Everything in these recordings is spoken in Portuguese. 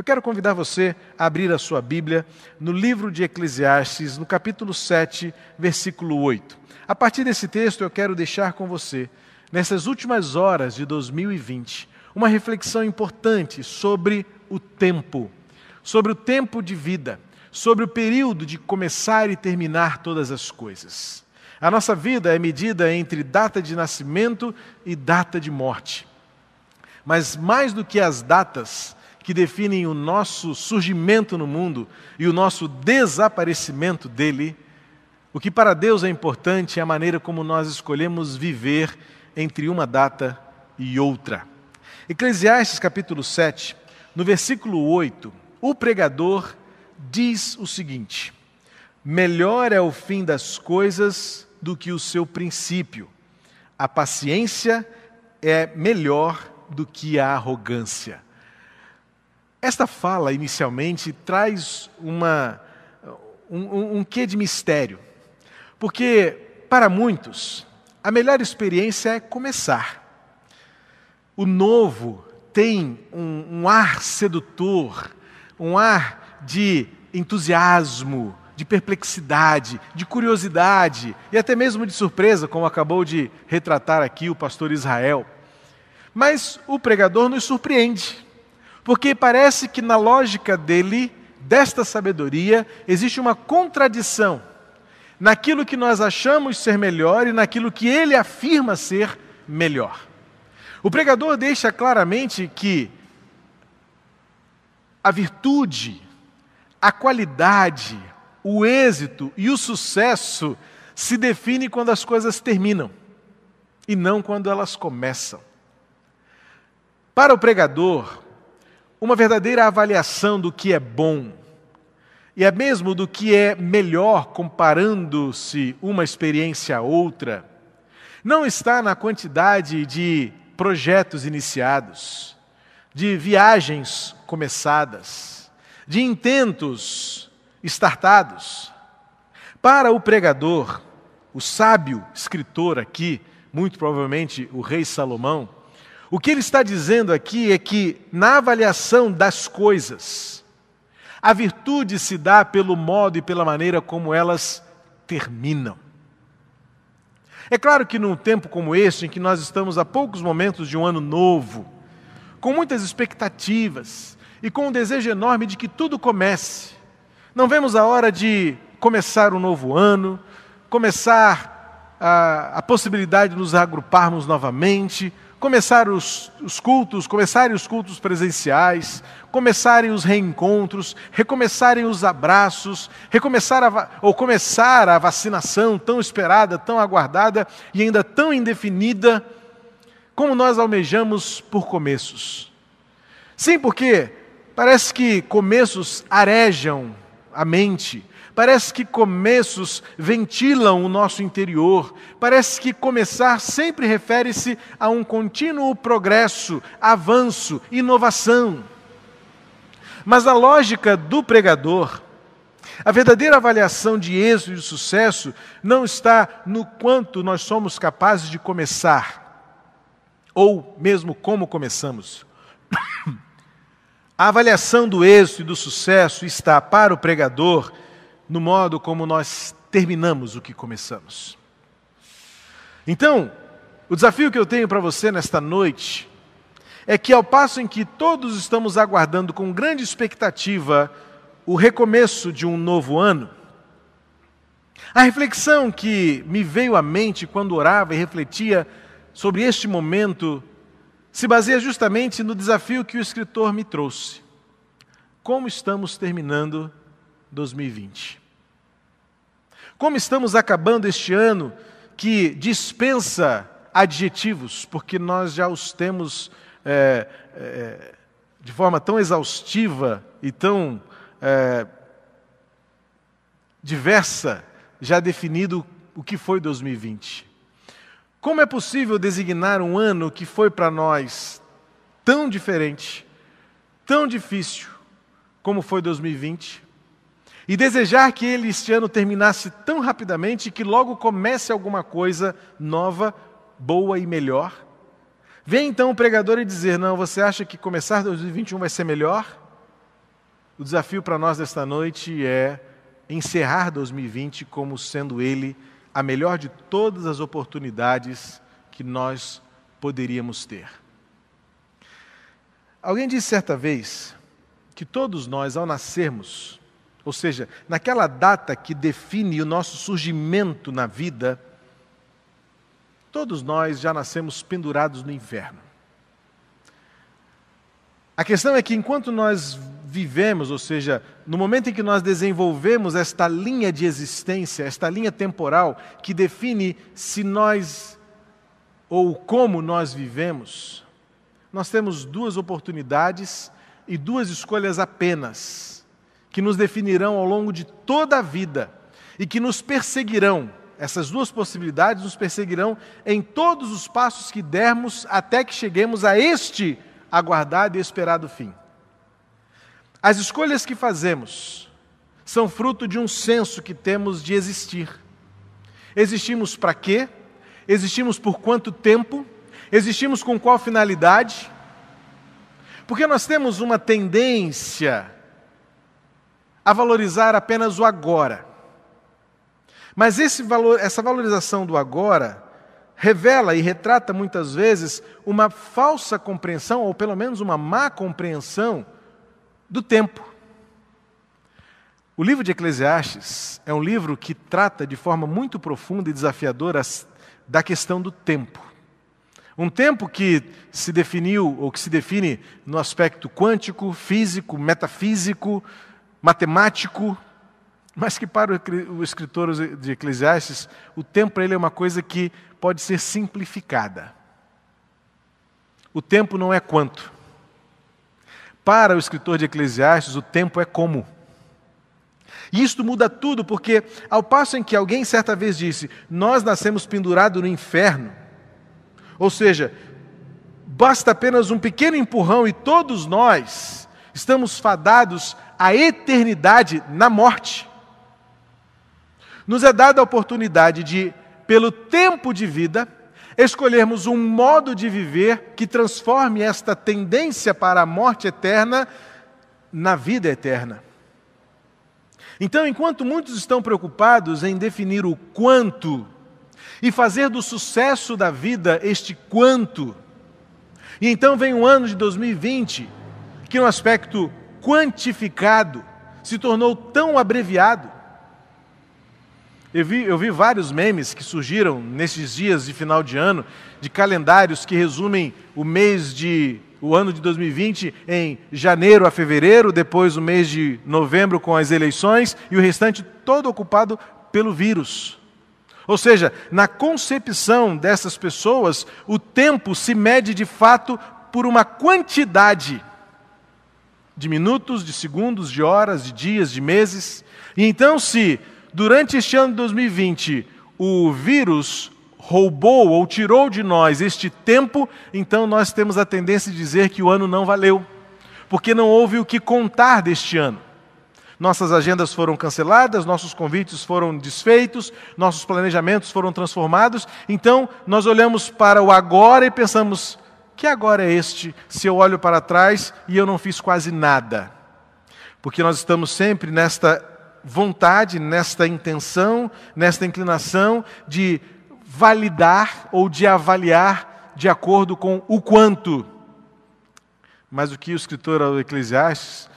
Eu quero convidar você a abrir a sua Bíblia no livro de Eclesiastes, no capítulo 7, versículo 8. A partir desse texto, eu quero deixar com você, nessas últimas horas de 2020, uma reflexão importante sobre o tempo, sobre o tempo de vida, sobre o período de começar e terminar todas as coisas. A nossa vida é medida entre data de nascimento e data de morte. Mas mais do que as datas, que definem o nosso surgimento no mundo e o nosso desaparecimento dele, o que para Deus é importante é a maneira como nós escolhemos viver entre uma data e outra. Eclesiastes capítulo 7, no versículo 8, o pregador diz o seguinte: Melhor é o fim das coisas do que o seu princípio. A paciência é melhor do que a arrogância. Esta fala, inicialmente, traz uma, um, um quê de mistério. Porque, para muitos, a melhor experiência é começar. O novo tem um, um ar sedutor, um ar de entusiasmo, de perplexidade, de curiosidade e até mesmo de surpresa, como acabou de retratar aqui o pastor Israel. Mas o pregador nos surpreende porque parece que na lógica dele, desta sabedoria, existe uma contradição naquilo que nós achamos ser melhor e naquilo que ele afirma ser melhor. O pregador deixa claramente que a virtude, a qualidade, o êxito e o sucesso se define quando as coisas terminam e não quando elas começam. Para o pregador, uma verdadeira avaliação do que é bom e é mesmo do que é melhor comparando-se uma experiência a outra, não está na quantidade de projetos iniciados, de viagens começadas, de intentos startados. Para o pregador, o sábio escritor aqui, muito provavelmente o rei Salomão, o que ele está dizendo aqui é que, na avaliação das coisas, a virtude se dá pelo modo e pela maneira como elas terminam. É claro que num tempo como este, em que nós estamos a poucos momentos de um ano novo, com muitas expectativas e com um desejo enorme de que tudo comece, não vemos a hora de começar um novo ano, começar a, a possibilidade de nos agruparmos novamente, começar os, os, cultos, começarem os cultos presenciais, começarem os reencontros, recomeçarem os abraços, recomeçar a, ou começar a vacinação tão esperada, tão aguardada e ainda tão indefinida, como nós almejamos por começos. Sim, porque parece que começos arejam a mente, Parece que começos ventilam o nosso interior. Parece que começar sempre refere-se a um contínuo progresso, avanço, inovação. Mas a lógica do pregador, a verdadeira avaliação de êxito e de sucesso não está no quanto nós somos capazes de começar, ou mesmo como começamos. A avaliação do êxito e do sucesso está para o pregador no modo como nós terminamos o que começamos. Então, o desafio que eu tenho para você nesta noite é que, ao passo em que todos estamos aguardando com grande expectativa o recomeço de um novo ano, a reflexão que me veio à mente quando orava e refletia sobre este momento se baseia justamente no desafio que o escritor me trouxe. Como estamos terminando 2020? Como estamos acabando este ano que dispensa adjetivos, porque nós já os temos é, é, de forma tão exaustiva e tão é, diversa, já definido o que foi 2020. Como é possível designar um ano que foi para nós tão diferente, tão difícil, como foi 2020? E desejar que ele este ano terminasse tão rapidamente que logo comece alguma coisa nova, boa e melhor? Vem então o pregador e dizer: Não, você acha que começar 2021 vai ser melhor? O desafio para nós nesta noite é encerrar 2020 como sendo ele a melhor de todas as oportunidades que nós poderíamos ter. Alguém disse certa vez que todos nós, ao nascermos, ou seja, naquela data que define o nosso surgimento na vida, todos nós já nascemos pendurados no inferno. A questão é que enquanto nós vivemos, ou seja, no momento em que nós desenvolvemos esta linha de existência, esta linha temporal que define se nós ou como nós vivemos, nós temos duas oportunidades e duas escolhas apenas, que nos definirão ao longo de toda a vida e que nos perseguirão. Essas duas possibilidades nos perseguirão em todos os passos que dermos até que cheguemos a este aguardado e esperado fim. As escolhas que fazemos são fruto de um senso que temos de existir. Existimos para quê? Existimos por quanto tempo? Existimos com qual finalidade? Porque nós temos uma tendência a valorizar apenas o agora. Mas valor, essa valorização do agora revela e retrata muitas vezes uma falsa compreensão, ou pelo menos uma má compreensão, do tempo. O livro de Eclesiastes é um livro que trata de forma muito profunda e desafiadora da questão do tempo. Um tempo que se definiu, ou que se define no aspecto quântico, físico, metafísico, matemático, mas que para o escritor de Eclesiastes, o tempo para ele é uma coisa que pode ser simplificada. O tempo não é quanto. Para o escritor de Eclesiastes, o tempo é como. E isto muda tudo, porque ao passo em que alguém certa vez disse: Nós nascemos pendurados no inferno, ou seja, basta apenas um pequeno empurrão e todos nós estamos fadados à eternidade na morte. Nos é dada a oportunidade de, pelo tempo de vida, escolhermos um modo de viver que transforme esta tendência para a morte eterna na vida eterna. Então, enquanto muitos estão preocupados em definir o quanto e fazer do sucesso da vida este quanto, e então vem o ano de 2020, que no aspecto quantificado se tornou tão abreviado, eu vi, eu vi vários memes que surgiram nesses dias de final de ano, de calendários que resumem o mês de o ano de 2020 em janeiro a fevereiro, depois o mês de novembro com as eleições e o restante todo ocupado pelo vírus. Ou seja, na concepção dessas pessoas, o tempo se mede de fato por uma quantidade de minutos, de segundos, de horas, de dias, de meses. E então, se durante este ano de 2020 o vírus roubou ou tirou de nós este tempo, então nós temos a tendência de dizer que o ano não valeu, porque não houve o que contar deste ano. Nossas agendas foram canceladas, nossos convites foram desfeitos, nossos planejamentos foram transformados, então nós olhamos para o agora e pensamos: que agora é este, se eu olho para trás e eu não fiz quase nada? Porque nós estamos sempre nesta vontade, nesta intenção, nesta inclinação de validar ou de avaliar de acordo com o quanto. Mas o que o escritor Eclesiastes,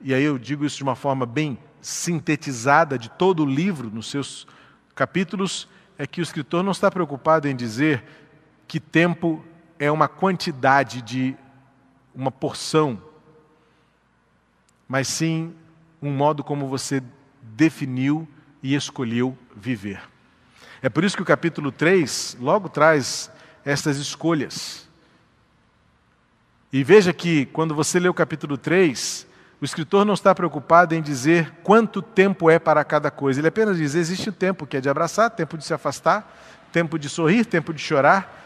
e aí eu digo isso de uma forma bem sintetizada de todo o livro, nos seus capítulos, é que o escritor não está preocupado em dizer que tempo é uma quantidade de uma porção, mas sim um modo como você definiu e escolheu viver. É por isso que o capítulo 3 logo traz estas escolhas. E veja que quando você lê o capítulo 3, o escritor não está preocupado em dizer quanto tempo é para cada coisa. Ele apenas diz: existe o tempo que é de abraçar, tempo de se afastar, tempo de sorrir, tempo de chorar,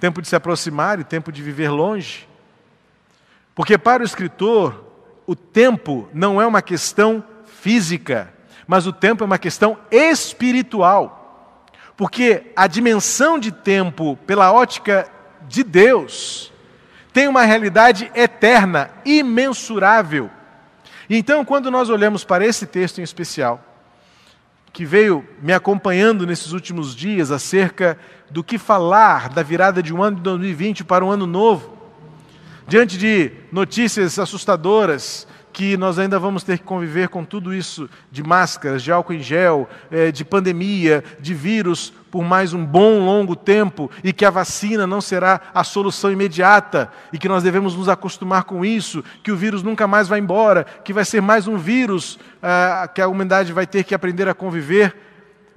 tempo de se aproximar e tempo de viver longe. Porque para o escritor, o tempo não é uma questão física, mas o tempo é uma questão espiritual. Porque a dimensão de tempo, pela ótica de Deus, tem uma realidade eterna, imensurável. E então, quando nós olhamos para esse texto em especial, que veio me acompanhando nesses últimos dias acerca do que falar da virada de um ano de 2020 para um ano novo, diante de notícias assustadoras que nós ainda vamos ter que conviver com tudo isso de máscaras, de álcool em gel, eh, de pandemia, de vírus por mais um bom longo tempo e que a vacina não será a solução imediata e que nós devemos nos acostumar com isso, que o vírus nunca mais vai embora, que vai ser mais um vírus ah, que a humanidade vai ter que aprender a conviver.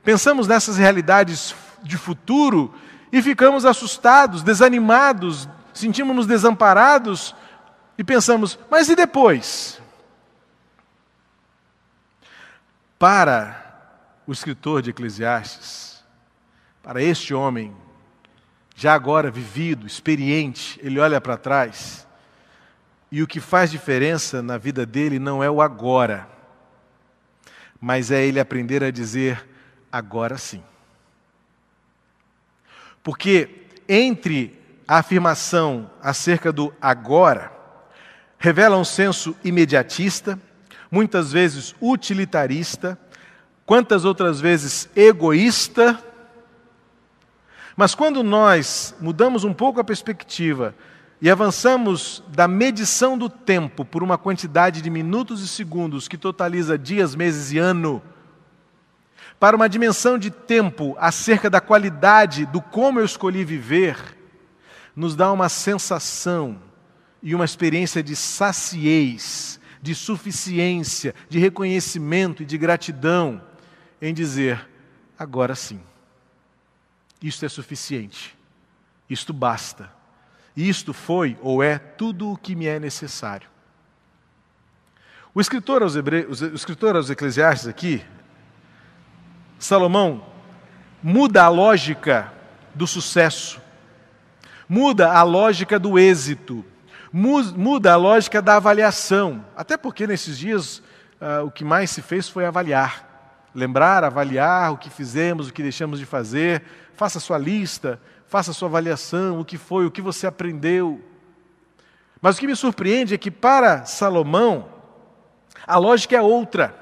Pensamos nessas realidades de futuro e ficamos assustados, desanimados, sentimos-nos desamparados e pensamos, mas e depois? Para o escritor de Eclesiastes, para este homem, já agora vivido, experiente, ele olha para trás e o que faz diferença na vida dele não é o agora, mas é ele aprender a dizer agora sim. Porque entre a afirmação acerca do agora revela um senso imediatista, muitas vezes utilitarista, quantas outras vezes egoísta. Mas quando nós mudamos um pouco a perspectiva e avançamos da medição do tempo por uma quantidade de minutos e segundos que totaliza dias, meses e ano, para uma dimensão de tempo acerca da qualidade do como eu escolhi viver, nos dá uma sensação e uma experiência de saciez, de suficiência, de reconhecimento e de gratidão em dizer: agora sim, isto é suficiente, isto basta, isto foi ou é tudo o que me é necessário. O escritor aos, Hebreus, o escritor aos Eclesiastes aqui, Salomão, muda a lógica do sucesso, muda a lógica do êxito, muda a lógica da avaliação. Até porque nesses dias uh, o que mais se fez foi avaliar. Lembrar, avaliar o que fizemos, o que deixamos de fazer. Faça sua lista, faça sua avaliação, o que foi, o que você aprendeu. Mas o que me surpreende é que para Salomão, a lógica é outra.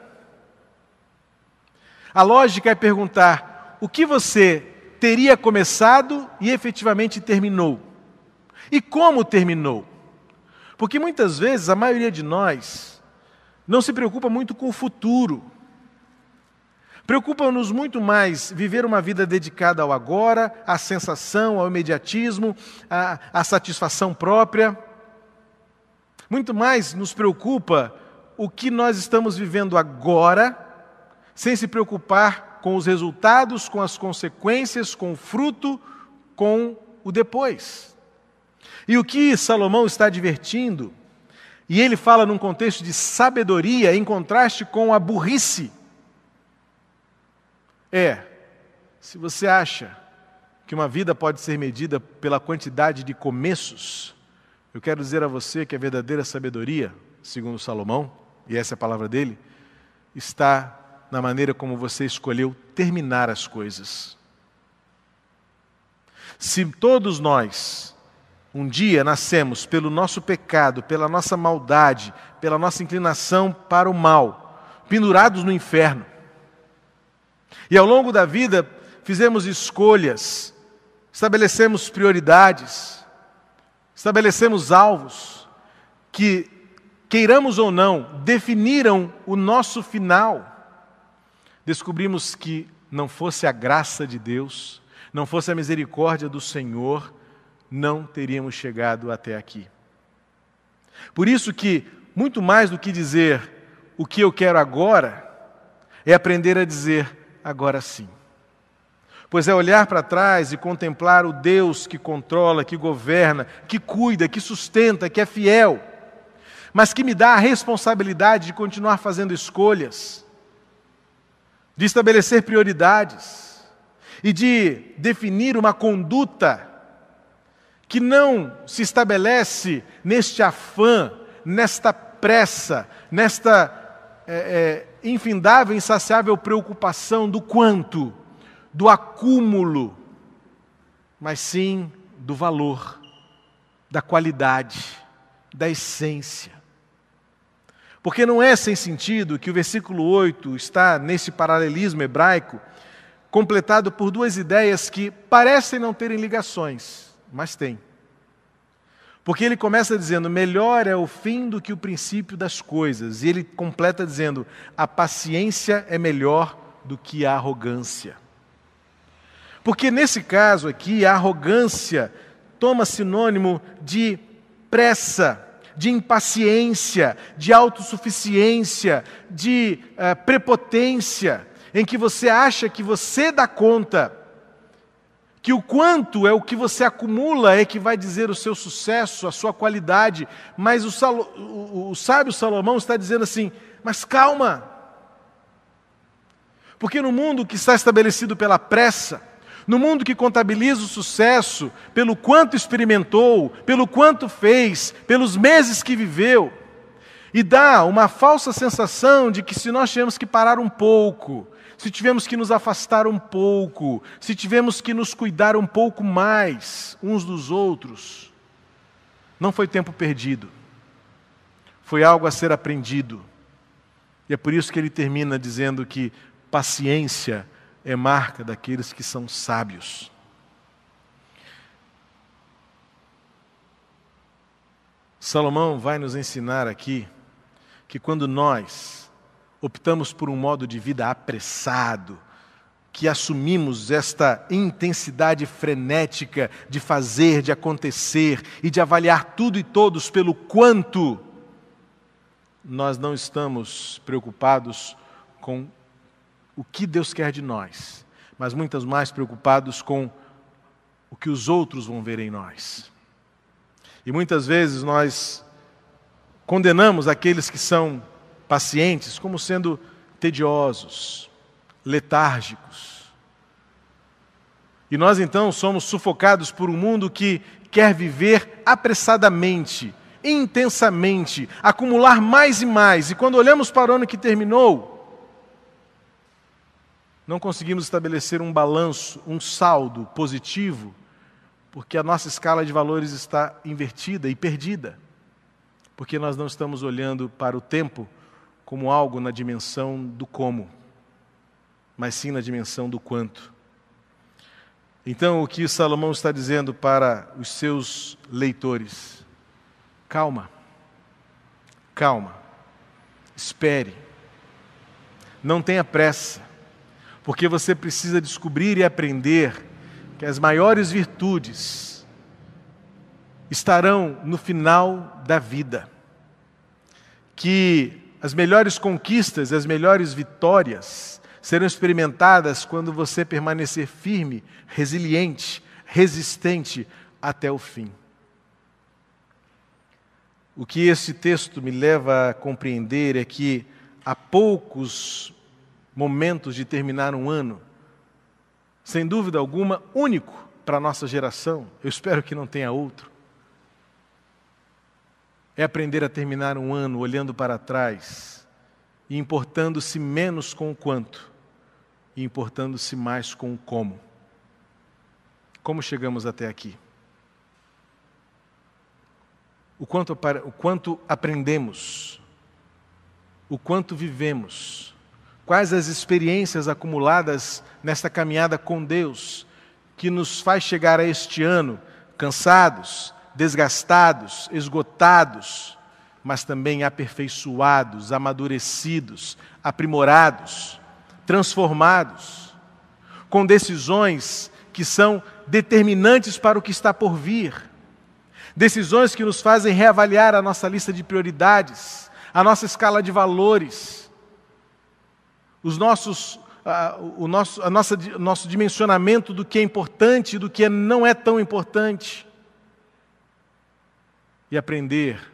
A lógica é perguntar o que você teria começado e efetivamente terminou. E como terminou? Porque muitas vezes a maioria de nós não se preocupa muito com o futuro. Preocupa-nos muito mais viver uma vida dedicada ao agora, à sensação, ao imediatismo, à, à satisfação própria. Muito mais nos preocupa o que nós estamos vivendo agora, sem se preocupar com os resultados, com as consequências, com o fruto, com o depois. E o que Salomão está advertindo, e ele fala num contexto de sabedoria em contraste com a burrice, é: se você acha que uma vida pode ser medida pela quantidade de começos, eu quero dizer a você que a verdadeira sabedoria, segundo Salomão, e essa é a palavra dele, está na maneira como você escolheu terminar as coisas. Se todos nós um dia nascemos pelo nosso pecado, pela nossa maldade, pela nossa inclinação para o mal, pendurados no inferno. E ao longo da vida fizemos escolhas, estabelecemos prioridades, estabelecemos alvos que, queiramos ou não, definiram o nosso final. Descobrimos que não fosse a graça de Deus, não fosse a misericórdia do Senhor, não teríamos chegado até aqui. Por isso que, muito mais do que dizer o que eu quero agora, é aprender a dizer agora sim. Pois é olhar para trás e contemplar o Deus que controla, que governa, que cuida, que sustenta, que é fiel, mas que me dá a responsabilidade de continuar fazendo escolhas, de estabelecer prioridades e de definir uma conduta que não se estabelece neste afã, nesta pressa, nesta é, é, infindável, insaciável preocupação do quanto, do acúmulo, mas sim do valor, da qualidade, da essência. Porque não é sem sentido que o versículo 8 está nesse paralelismo hebraico, completado por duas ideias que parecem não terem ligações, mas têm. Porque ele começa dizendo: melhor é o fim do que o princípio das coisas. E ele completa dizendo: a paciência é melhor do que a arrogância. Porque nesse caso aqui, a arrogância toma sinônimo de pressa, de impaciência, de autossuficiência, de uh, prepotência, em que você acha que você dá conta, que o quanto é o que você acumula é que vai dizer o seu sucesso, a sua qualidade, mas o, Salo, o, o sábio Salomão está dizendo assim: mas calma, porque no mundo que está estabelecido pela pressa, no mundo que contabiliza o sucesso pelo quanto experimentou, pelo quanto fez, pelos meses que viveu, e dá uma falsa sensação de que se nós tivermos que parar um pouco, se tivemos que nos afastar um pouco, se tivemos que nos cuidar um pouco mais uns dos outros, não foi tempo perdido, foi algo a ser aprendido. E é por isso que ele termina dizendo que paciência é marca daqueles que são sábios. Salomão vai nos ensinar aqui que quando nós optamos por um modo de vida apressado, que assumimos esta intensidade frenética de fazer, de acontecer e de avaliar tudo e todos pelo quanto, nós não estamos preocupados com o que Deus quer de nós, mas muitas mais preocupados com o que os outros vão ver em nós. E muitas vezes nós condenamos aqueles que são pacientes como sendo tediosos, letárgicos. E nós então somos sufocados por um mundo que quer viver apressadamente, intensamente, acumular mais e mais. E quando olhamos para o ano que terminou, não conseguimos estabelecer um balanço, um saldo positivo, porque a nossa escala de valores está invertida e perdida, porque nós não estamos olhando para o tempo como algo na dimensão do como, mas sim na dimensão do quanto. Então, o que Salomão está dizendo para os seus leitores? Calma, calma, espere, não tenha pressa porque você precisa descobrir e aprender que as maiores virtudes estarão no final da vida, que as melhores conquistas, as melhores vitórias serão experimentadas quando você permanecer firme, resiliente, resistente até o fim. O que esse texto me leva a compreender é que há poucos momentos de terminar um ano, sem dúvida alguma, único para a nossa geração, eu espero que não tenha outro. É aprender a terminar um ano olhando para trás e importando-se menos com o quanto e importando-se mais com o como. Como chegamos até aqui? O quanto, o quanto aprendemos, o quanto vivemos, Quais as experiências acumuladas nesta caminhada com Deus que nos faz chegar a este ano cansados, desgastados, esgotados, mas também aperfeiçoados, amadurecidos, aprimorados, transformados, com decisões que são determinantes para o que está por vir. Decisões que nos fazem reavaliar a nossa lista de prioridades, a nossa escala de valores os nossos, o nosso, a nossa, nosso dimensionamento do que é importante e do que não é tão importante. E aprender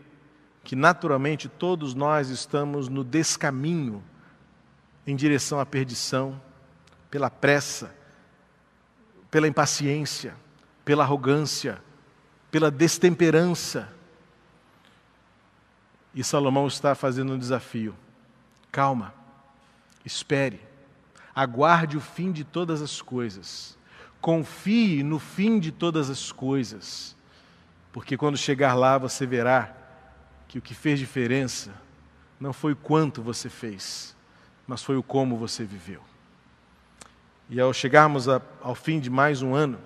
que naturalmente todos nós estamos no descaminho em direção à perdição, pela pressa, pela impaciência, pela arrogância, pela destemperança. E Salomão está fazendo um desafio. Calma. Espere, aguarde o fim de todas as coisas, confie no fim de todas as coisas, porque quando chegar lá você verá que o que fez diferença não foi quanto você fez, mas foi o como você viveu. E ao chegarmos a, ao fim de mais um ano,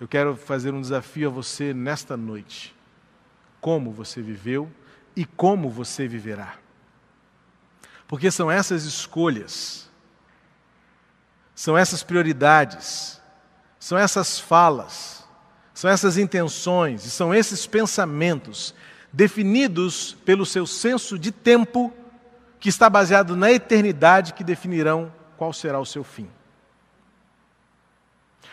eu quero fazer um desafio a você nesta noite. Como você viveu e como você viverá. Porque são essas escolhas, são essas prioridades, são essas falas, são essas intenções e são esses pensamentos definidos pelo seu senso de tempo, que está baseado na eternidade, que definirão qual será o seu fim.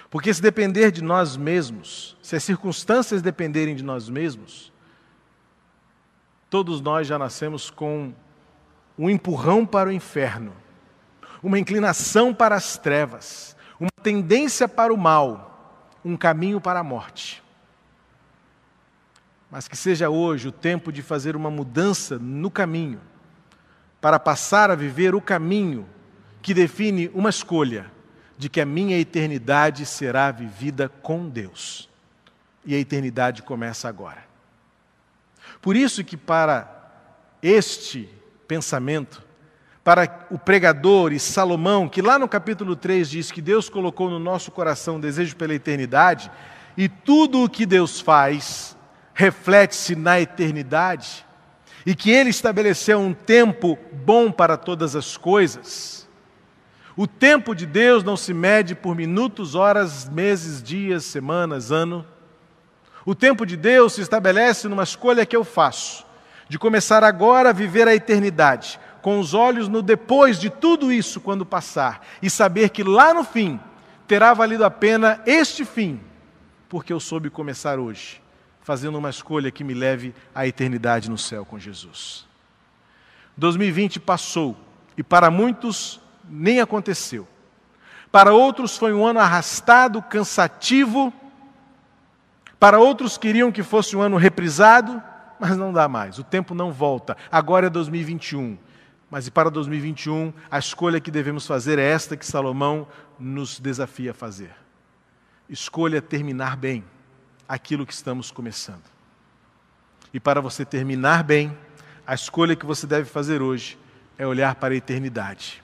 Porque se depender de nós mesmos, se as circunstâncias dependerem de nós mesmos, todos nós já nascemos com um empurrão para o inferno, uma inclinação para as trevas, uma tendência para o mal, um caminho para a morte mas que seja hoje o tempo de fazer uma mudança no caminho, para passar a viver o caminho que define uma escolha de que a minha eternidade será vivida com Deus. E a eternidade começa agora. Por isso que para este pensamento, para o pregador e Salomão, que lá no capítulo 3 diz que Deus colocou no nosso coração o desejo pela eternidade, e tudo o que Deus faz reflete-se na eternidade e que Ele estabeleceu um tempo bom para todas as coisas. O tempo de Deus não se mede por minutos, horas, meses, dias, semanas, ano. O tempo de Deus se estabelece numa escolha que eu faço, de começar agora a viver a eternidade, com os olhos no depois de tudo isso quando passar, e saber que lá no fim terá valido a pena este fim, porque eu soube começar hoje fazendo uma escolha que me leve à eternidade no céu com Jesus. 2020 passou e para muitos nem aconteceu. Para outros foi um ano arrastado, cansativo. Para outros queriam que fosse um ano reprisado, mas não dá mais. O tempo não volta. Agora é 2021. Mas e para 2021, a escolha que devemos fazer é esta que Salomão nos desafia a fazer. Escolha terminar bem aquilo que estamos começando. E para você terminar bem, a escolha que você deve fazer hoje é olhar para a eternidade.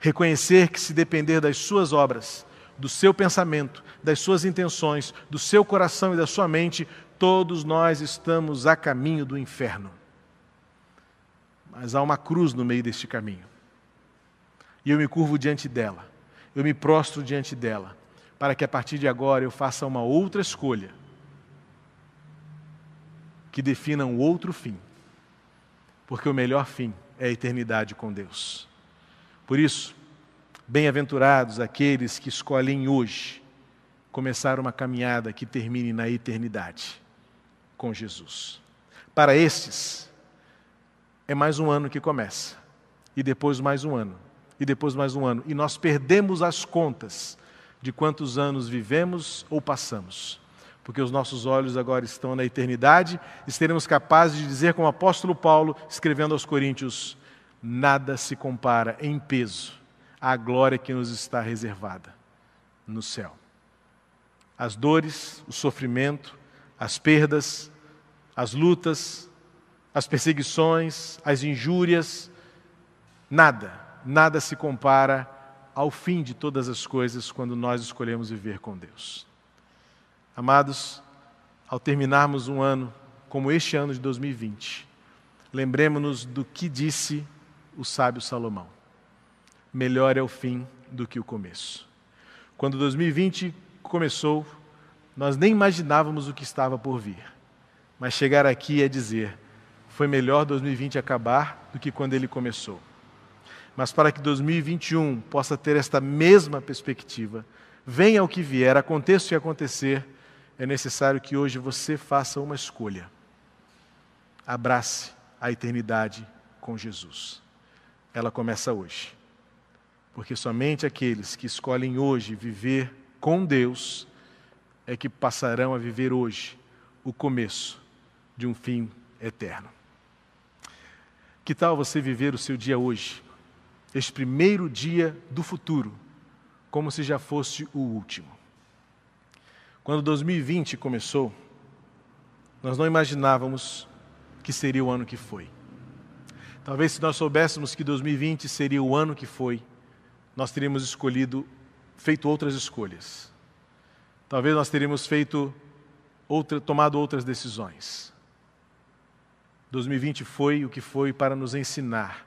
Reconhecer que, se depender das suas obras, do seu pensamento, das suas intenções, do seu coração e da sua mente, todos nós estamos a caminho do inferno. Mas há uma cruz no meio deste caminho. E eu me curvo diante dela, eu me prostro diante dela, para que a partir de agora eu faça uma outra escolha que defina um outro fim, porque o melhor fim é a eternidade com Deus. Por isso, bem-aventurados aqueles que escolhem hoje começar uma caminhada que termine na eternidade com Jesus. Para estes, é mais um ano que começa, e depois mais um ano, e depois mais um ano, e nós perdemos as contas de quantos anos vivemos ou passamos, porque os nossos olhos agora estão na eternidade e seremos capazes de dizer, como o apóstolo Paulo, escrevendo aos Coríntios: nada se compara em peso à glória que nos está reservada no céu. As dores, o sofrimento, as perdas, as lutas, as perseguições, as injúrias, nada, nada se compara ao fim de todas as coisas quando nós escolhemos viver com Deus. Amados, ao terminarmos um ano como este ano de 2020, lembremos-nos do que disse o sábio Salomão: melhor é o fim do que o começo. Quando 2020 começou, nós nem imaginávamos o que estava por vir, mas chegar aqui é dizer: foi melhor 2020 acabar do que quando ele começou. Mas para que 2021 possa ter esta mesma perspectiva, venha o que vier, aconteça o que acontecer, é necessário que hoje você faça uma escolha. Abrace a eternidade com Jesus. Ela começa hoje. Porque somente aqueles que escolhem hoje viver com Deus é que passarão a viver hoje o começo de um fim eterno. Que tal você viver o seu dia hoje? este primeiro dia do futuro, como se já fosse o último. Quando 2020 começou, nós não imaginávamos que seria o ano que foi. Talvez se nós soubéssemos que 2020 seria o ano que foi, nós teríamos escolhido, feito outras escolhas. Talvez nós teríamos feito outra, tomado outras decisões. 2020 foi o que foi para nos ensinar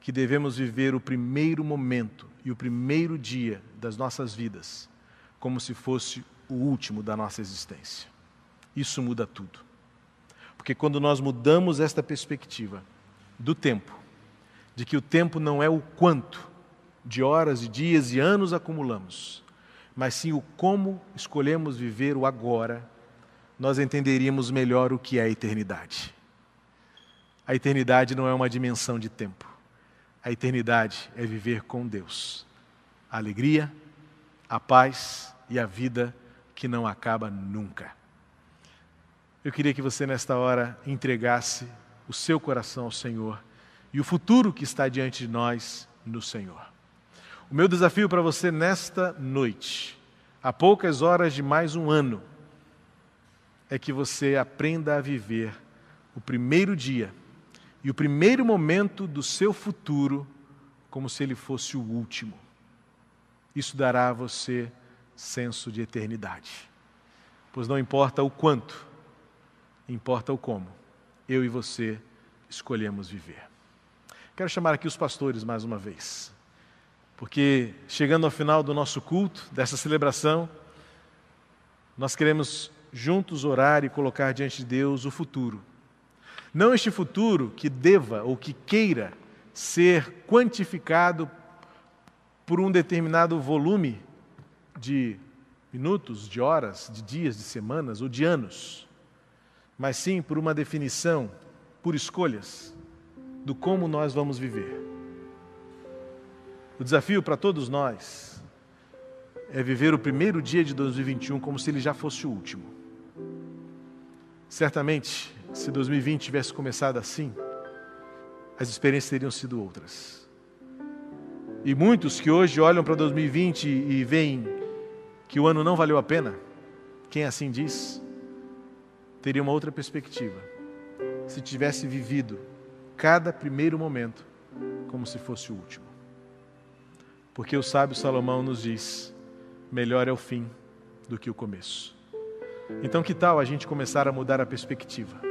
que devemos viver o primeiro momento e o primeiro dia das nossas vidas como se fosse o último da nossa existência. Isso muda tudo. Porque quando nós mudamos esta perspectiva do tempo, de que o tempo não é o quanto de horas, de dias e anos acumulamos, mas sim o como escolhemos viver o agora, nós entenderíamos melhor o que é a eternidade. A eternidade não é uma dimensão de tempo. A eternidade é viver com Deus. A alegria, a paz e a vida que não acaba nunca. Eu queria que você, nesta hora, entregasse o seu coração ao Senhor e o futuro que está diante de nós no Senhor. O meu desafio para você nesta noite, a poucas horas de mais um ano, é que você aprenda a viver o primeiro dia e o primeiro momento do seu futuro como se ele fosse o último. Isso dará a você senso de eternidade. Pois não importa o quanto, importa o como. Eu e você escolhemos viver. Quero chamar aqui os pastores mais uma vez, porque chegando ao final do nosso culto, dessa celebração, nós queremos juntos orar e colocar diante de Deus o futuro. Não este futuro que deva ou que queira ser quantificado por um determinado volume de minutos, de horas, de dias, de semanas ou de anos, mas sim por uma definição, por escolhas, do como nós vamos viver. O desafio para todos nós é viver o primeiro dia de 2021 como se ele já fosse o último. Certamente, se 2020 tivesse começado assim, as experiências teriam sido outras. E muitos que hoje olham para 2020 e veem que o ano não valeu a pena, quem assim diz, teria uma outra perspectiva. Se tivesse vivido cada primeiro momento como se fosse o último. Porque o sábio Salomão nos diz: melhor é o fim do que o começo. Então, que tal a gente começar a mudar a perspectiva?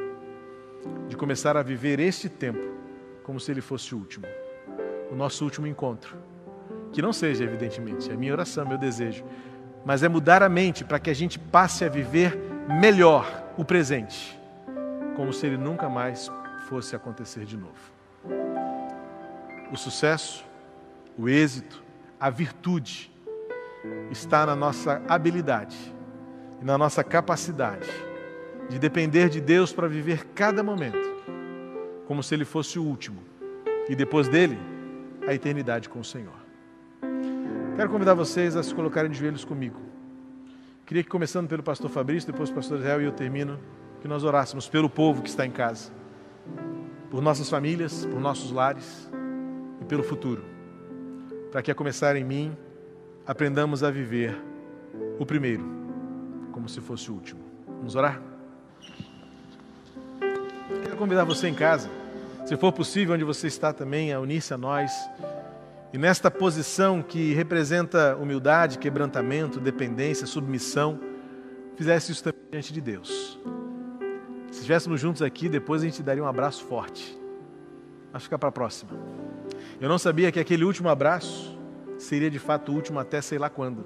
De começar a viver este tempo como se ele fosse o último, o nosso último encontro. Que não seja, evidentemente, é minha oração, meu desejo, mas é mudar a mente para que a gente passe a viver melhor o presente, como se ele nunca mais fosse acontecer de novo. O sucesso, o êxito, a virtude está na nossa habilidade e na nossa capacidade de depender de Deus para viver cada momento como se ele fosse o último e depois dele a eternidade com o Senhor. Quero convidar vocês a se colocarem de joelhos comigo. Queria que, começando pelo pastor Fabrício, depois o pastor Israel e eu termino, que nós orássemos pelo povo que está em casa, por nossas famílias, por nossos lares e pelo futuro, para que, a começar em mim, aprendamos a viver o primeiro, como se fosse o último. Vamos orar? Convidar você em casa, se for possível, onde você está também, a unir-se a nós e nesta posição que representa humildade, quebrantamento, dependência, submissão, fizesse isso também diante de Deus. Se estivéssemos juntos aqui, depois a gente daria um abraço forte. Mas ficar para a próxima. Eu não sabia que aquele último abraço seria de fato o último até sei lá quando.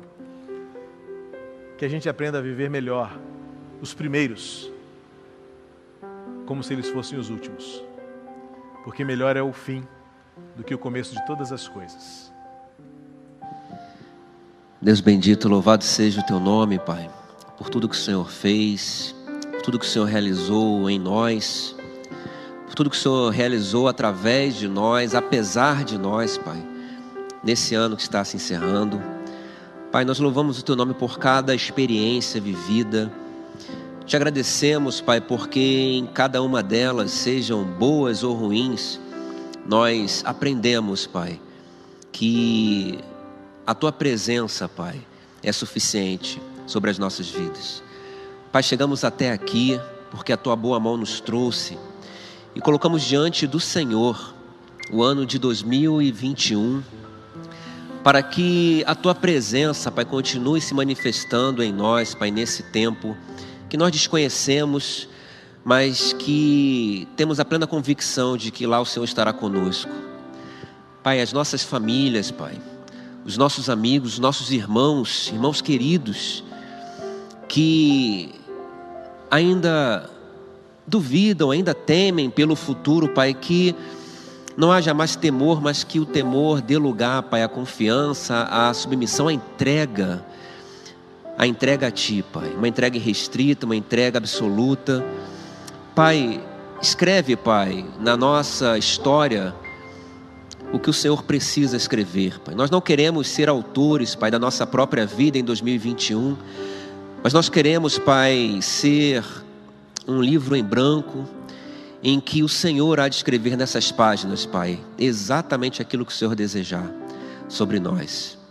Que a gente aprenda a viver melhor os primeiros, como se eles fossem os últimos. Porque melhor é o fim do que o começo de todas as coisas. Deus bendito, louvado seja o teu nome, Pai, por tudo que o Senhor fez, por tudo que o Senhor realizou em nós, por tudo que o Senhor realizou através de nós, apesar de nós, Pai, nesse ano que está se encerrando. Pai, nós louvamos o teu nome por cada experiência vivida. Te agradecemos, Pai, porque em cada uma delas, sejam boas ou ruins, nós aprendemos, Pai, que a tua presença, Pai, é suficiente sobre as nossas vidas. Pai, chegamos até aqui porque a tua boa mão nos trouxe e colocamos diante do Senhor o ano de 2021, para que a tua presença, Pai, continue se manifestando em nós, Pai, nesse tempo que nós desconhecemos, mas que temos a plena convicção de que lá o Senhor estará conosco. Pai, as nossas famílias, Pai, os nossos amigos, os nossos irmãos, irmãos queridos, que ainda duvidam, ainda temem pelo futuro, Pai, que não haja mais temor, mas que o temor dê lugar, Pai, à confiança, à submissão, à entrega, a entrega a Ti, Pai, uma entrega restrita, uma entrega absoluta. Pai, escreve, Pai, na nossa história o que o Senhor precisa escrever, Pai. Nós não queremos ser autores, Pai, da nossa própria vida em 2021, mas nós queremos, Pai, ser um livro em branco em que o Senhor há de escrever nessas páginas, Pai, exatamente aquilo que o Senhor desejar sobre nós.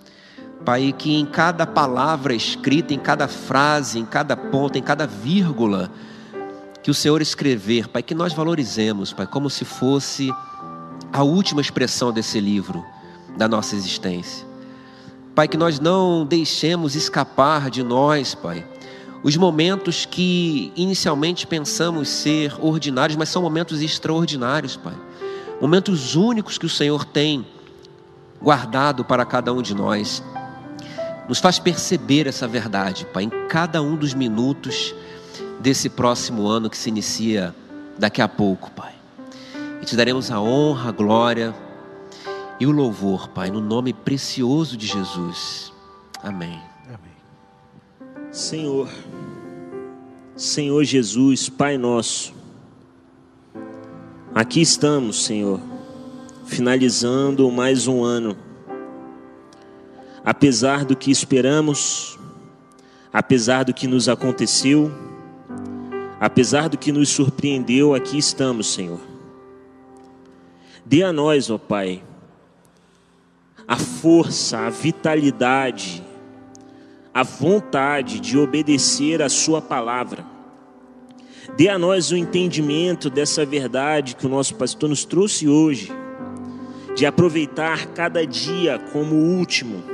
Pai, que em cada palavra escrita, em cada frase, em cada ponto, em cada vírgula que o Senhor escrever, Pai, que nós valorizemos, Pai, como se fosse a última expressão desse livro da nossa existência. Pai, que nós não deixemos escapar de nós, Pai, os momentos que inicialmente pensamos ser ordinários, mas são momentos extraordinários, Pai. Momentos únicos que o Senhor tem guardado para cada um de nós. Nos faz perceber essa verdade, Pai, em cada um dos minutos desse próximo ano que se inicia daqui a pouco, Pai. E te daremos a honra, a glória e o louvor, Pai, no nome precioso de Jesus. Amém. Senhor, Senhor Jesus, Pai nosso, aqui estamos, Senhor, finalizando mais um ano. Apesar do que esperamos, apesar do que nos aconteceu, apesar do que nos surpreendeu, aqui estamos, Senhor. Dê a nós, ó Pai, a força, a vitalidade, a vontade de obedecer a Sua palavra. Dê a nós o entendimento dessa verdade que o nosso pastor nos trouxe hoje, de aproveitar cada dia como o último,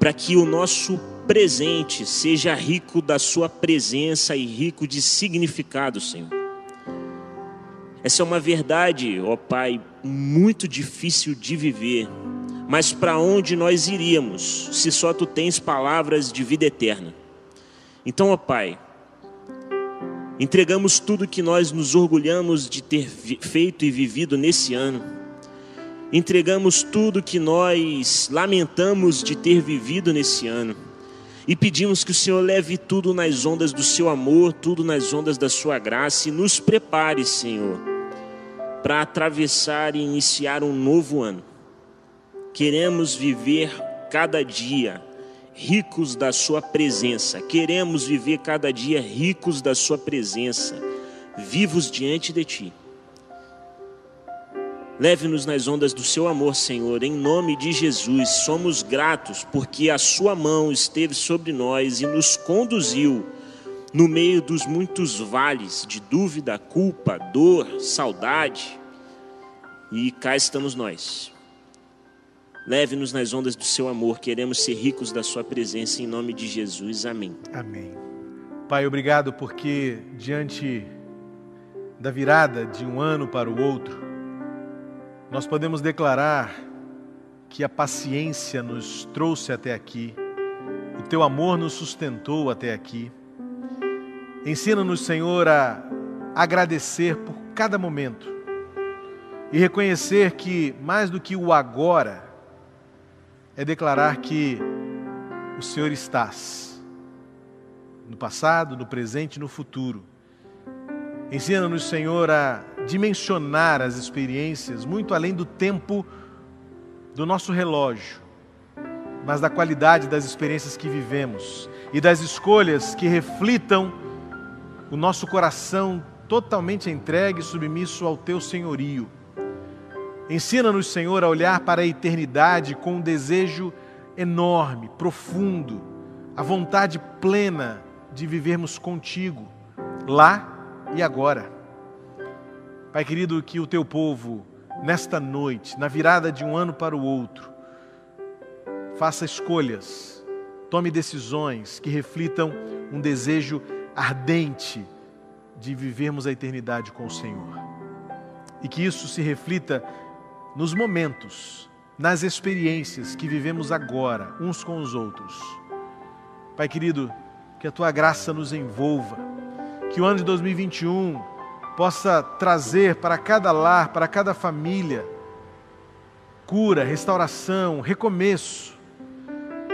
para que o nosso presente seja rico da Sua presença e rico de significado, Senhor. Essa é uma verdade, ó Pai, muito difícil de viver mas para onde nós iríamos se só tu tens palavras de vida eterna? Então, ó Pai, entregamos tudo que nós nos orgulhamos de ter feito e vivido nesse ano. Entregamos tudo que nós lamentamos de ter vivido nesse ano. E pedimos que o Senhor leve tudo nas ondas do seu amor, tudo nas ondas da sua graça e nos prepare, Senhor, para atravessar e iniciar um novo ano. Queremos viver cada dia ricos da Sua presença. Queremos viver cada dia ricos da Sua presença, vivos diante de Ti. Leve-nos nas ondas do Seu amor, Senhor, em nome de Jesus. Somos gratos porque a Sua mão esteve sobre nós e nos conduziu no meio dos muitos vales de dúvida, culpa, dor, saudade. E cá estamos nós Leve-nos nas ondas do seu amor. Queremos ser ricos da sua presença em nome de Jesus. Amém. Amém. Pai, obrigado porque diante da virada de um ano para o outro, nós podemos declarar que a paciência nos trouxe até aqui, o teu amor nos sustentou até aqui. Ensina-nos, Senhor, a agradecer por cada momento e reconhecer que, mais do que o agora, é declarar que o Senhor estás no passado, no presente e no futuro. Ensina-nos, Senhor, a dimensionar as experiências muito além do tempo do nosso relógio, mas da qualidade das experiências que vivemos e das escolhas que reflitam o nosso coração totalmente entregue e submisso ao teu senhorio. Ensina-nos, Senhor, a olhar para a eternidade com um desejo enorme, profundo, a vontade plena de vivermos contigo, lá e agora. Pai querido, que o teu povo nesta noite, na virada de um ano para o outro, faça escolhas, tome decisões que reflitam um desejo ardente de vivermos a eternidade com o Senhor. E que isso se reflita nos momentos, nas experiências que vivemos agora, uns com os outros. Pai querido, que a tua graça nos envolva, que o ano de 2021 possa trazer para cada lar, para cada família, cura, restauração, recomeço,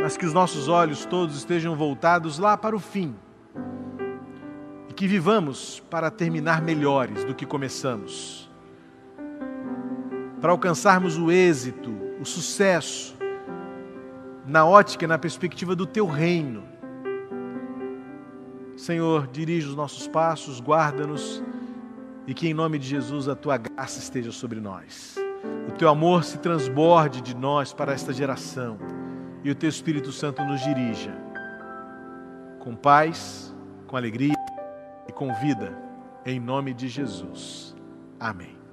mas que os nossos olhos todos estejam voltados lá para o fim e que vivamos para terminar melhores do que começamos, para alcançarmos o êxito, o sucesso, na ótica e na perspectiva do teu reino. Senhor, dirige os nossos passos, guarda-nos e que em nome de Jesus a tua graça esteja sobre nós. O teu amor se transborde de nós para esta geração e o teu Espírito Santo nos dirija com paz, com alegria e com vida, em nome de Jesus. Amém.